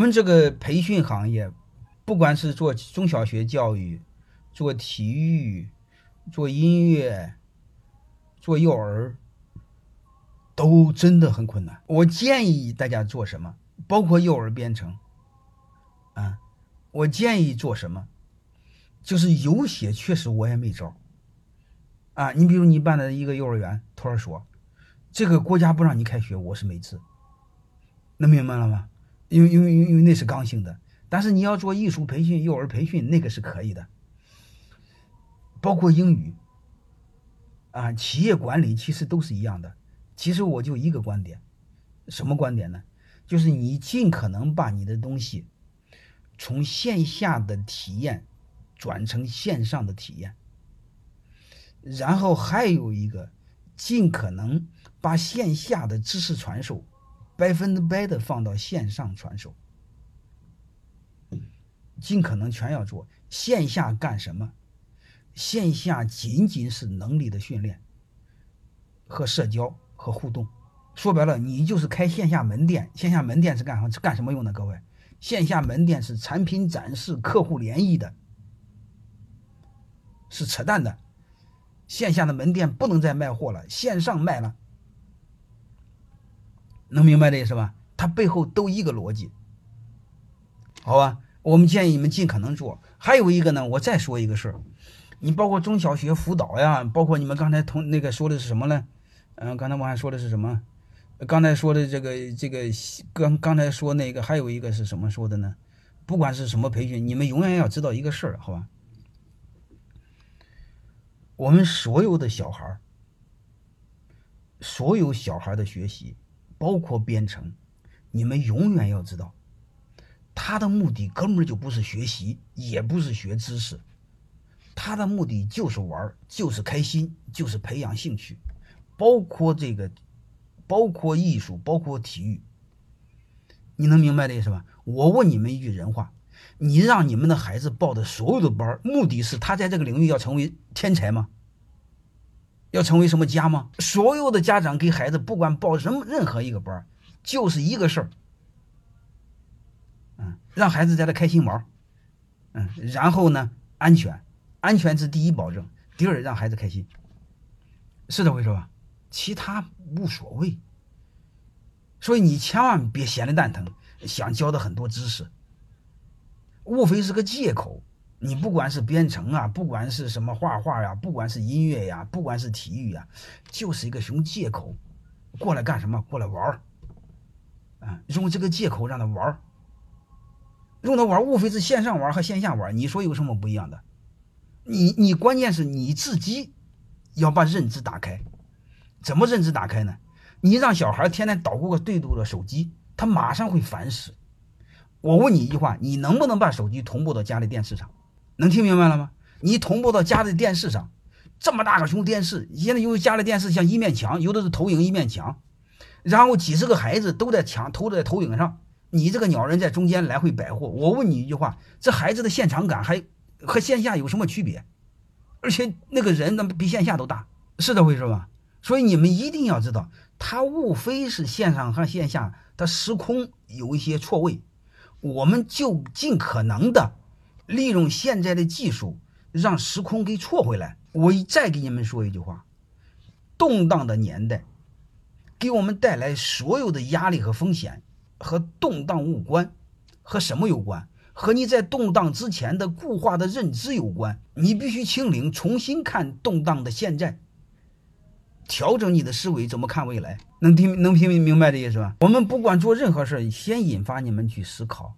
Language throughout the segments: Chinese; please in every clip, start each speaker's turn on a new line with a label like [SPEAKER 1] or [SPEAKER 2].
[SPEAKER 1] 我们这个培训行业，不管是做中小学教育、做体育、做音乐、做幼儿，都真的很困难。我建议大家做什么？包括幼儿编程，啊，我建议做什么？就是有些确实我也没招啊。你比如你办的一个幼儿园托儿所，这个国家不让你开学，我是没治。能明白了吗？因为因为因为那是刚性的，但是你要做艺术培训、幼儿培训，那个是可以的。包括英语，啊，企业管理其实都是一样的。其实我就一个观点，什么观点呢？就是你尽可能把你的东西从线下的体验转成线上的体验，然后还有一个，尽可能把线下的知识传授。百分之百的放到线上传授，尽可能全要做。线下干什么？线下仅仅是能力的训练和社交和互动。说白了，你就是开线下门店。线下门店是干什么？干什么用的？各位，线下门店是产品展示、客户联谊的，是扯淡的。线下的门店不能再卖货了，线上卖了。能明白这意思吧？它背后都一个逻辑，好吧？我们建议你们尽可能做。还有一个呢，我再说一个事儿，你包括中小学辅导呀，包括你们刚才同那个说的是什么呢？嗯，刚才我还说的是什么？刚才说的这个这个刚刚才说那个还有一个是什么说的呢？不管是什么培训，你们永远要知道一个事儿，好吧？我们所有的小孩儿，所有小孩的学习。包括编程，你们永远要知道，他的目的根本就不是学习，也不是学知识，他的目的就是玩，就是开心，就是培养兴趣。包括这个，包括艺术，包括体育，你能明白这意思吧？我问你们一句人话：你让你们的孩子报的所有的班，目的是他在这个领域要成为天才吗？要成为什么家吗？所有的家长给孩子不管报什么任何一个班就是一个事儿，嗯，让孩子在这开心玩嗯，然后呢，安全，安全是第一保证，第二让孩子开心，是这回事吧？其他无所谓，所以你千万别闲的蛋疼，想教的很多知识，无非是个借口。你不管是编程啊，不管是什么画画呀，不管是音乐呀，不管是体育呀，就是一个熊借口，过来干什么？过来玩儿，啊，用这个借口让他玩儿，用他玩儿，无非是线上玩和线下玩，你说有什么不一样的？你你关键是你自己要把认知打开，怎么认知打开呢？你让小孩天天捣鼓个对嘟的手机，他马上会烦死。我问你一句话，你能不能把手机同步到家里电视上？能听明白了吗？你同步到家里电视上，这么大个熊电视，现在因为家里电视像一面墙，有的是投影一面墙，然后几十个孩子都在墙投在投影上，你这个鸟人在中间来回摆货。我问你一句话，这孩子的现场感还和线下有什么区别？而且那个人那比线下都大，是这回事吧？所以你们一定要知道，他无非是线上和线下他时空有一些错位，我们就尽可能的。利用现在的技术，让时空给错回来。我再给你们说一句话：动荡的年代，给我们带来所有的压力和风险，和动荡无关，和什么有关？和你在动荡之前的固化的认知有关。你必须清零，重新看动荡的现在，调整你的思维，怎么看未来？能听能听明白这意思吧？我们不管做任何事，先引发你们去思考。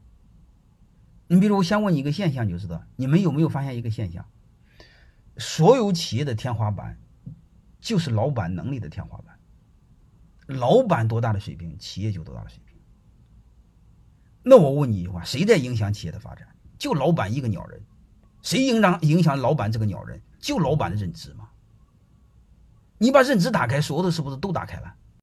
[SPEAKER 1] 你比如，我先问你一个现象，就知道你们有没有发现一个现象：所有企业的天花板就是老板能力的天花板。老板多大的水平，企业就多大的水平。那我问你一句话：谁在影响企业的发展？就老板一个鸟人。谁影响影响老板这个鸟人？就老板的认知嘛。你把认知打开，所有的是不是都打开了？